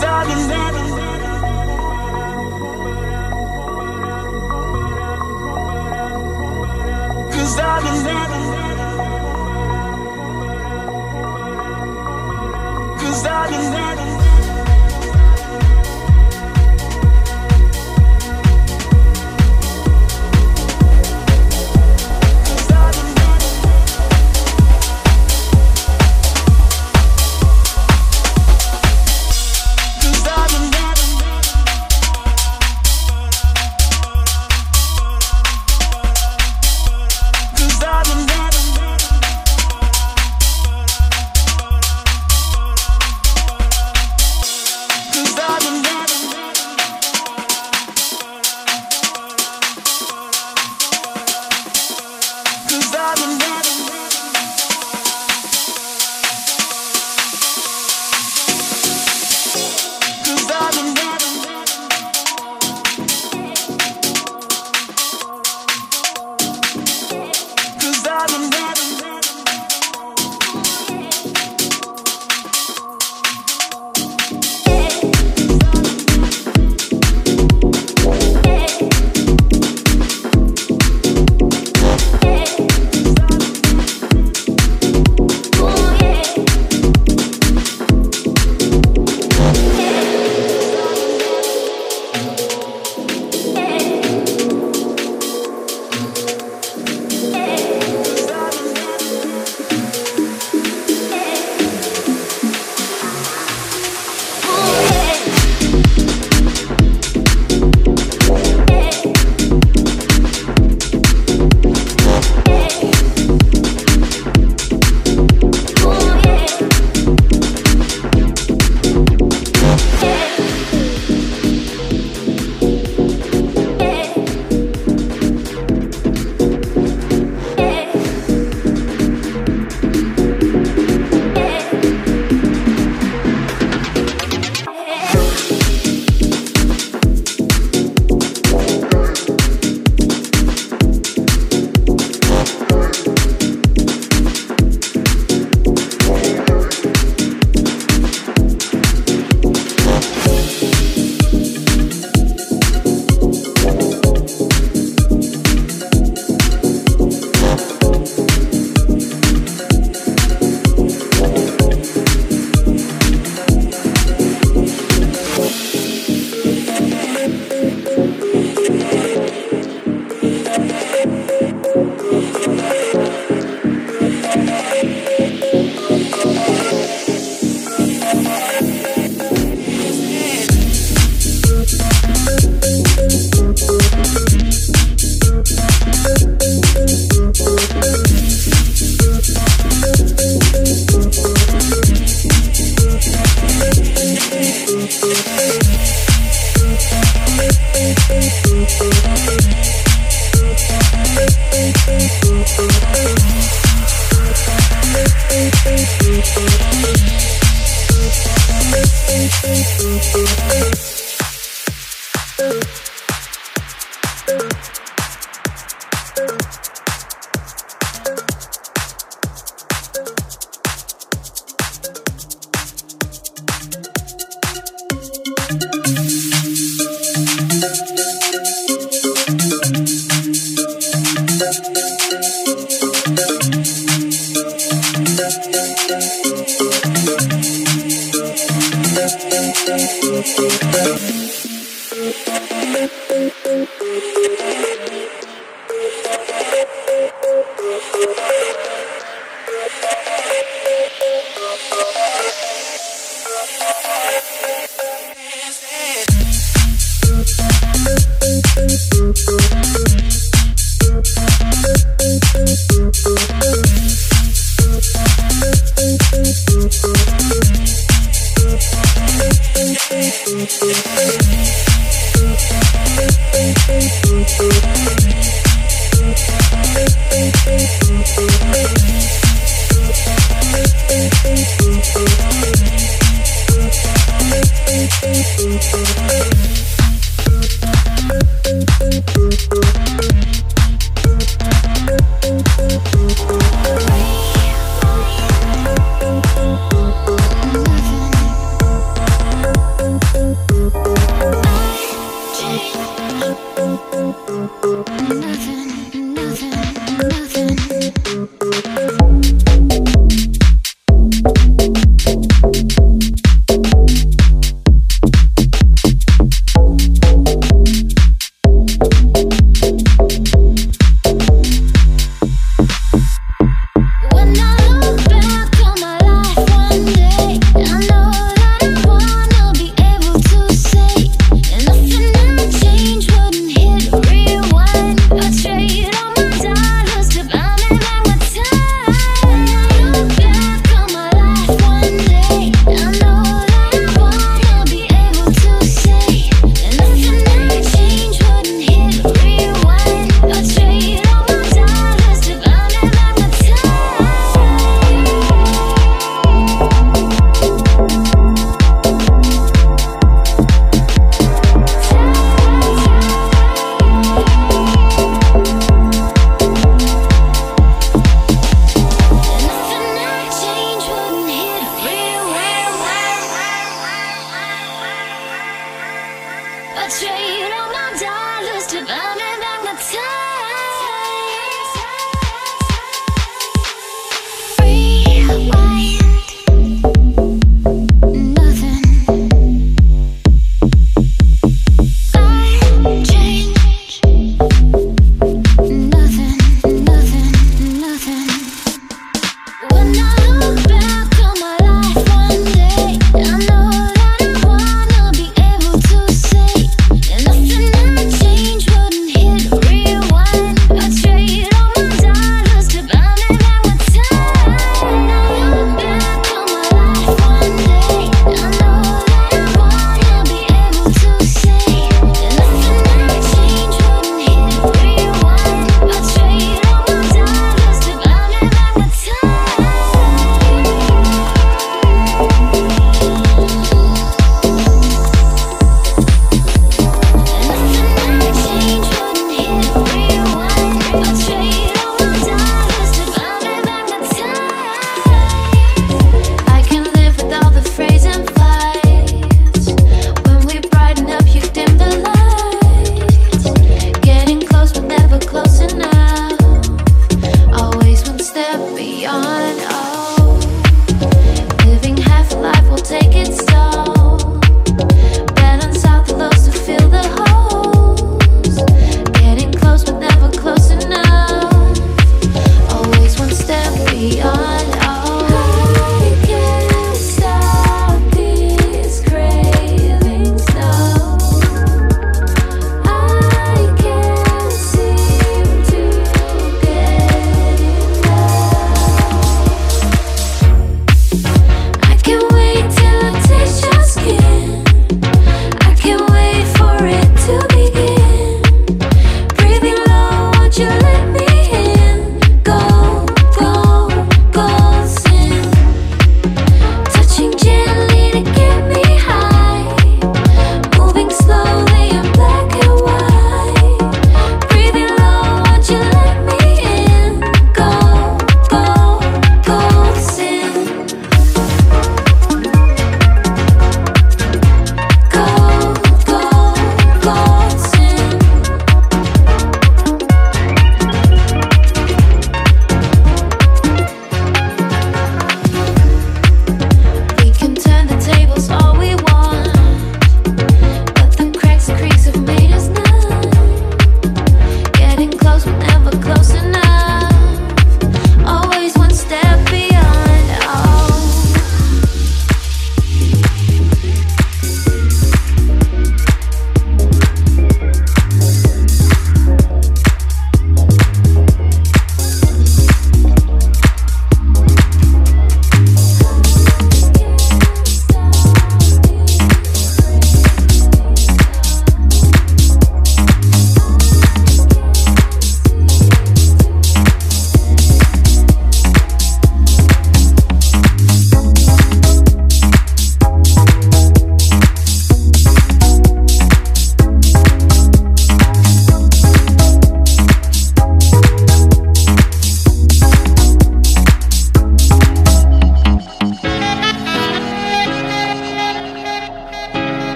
desire, desire, desire.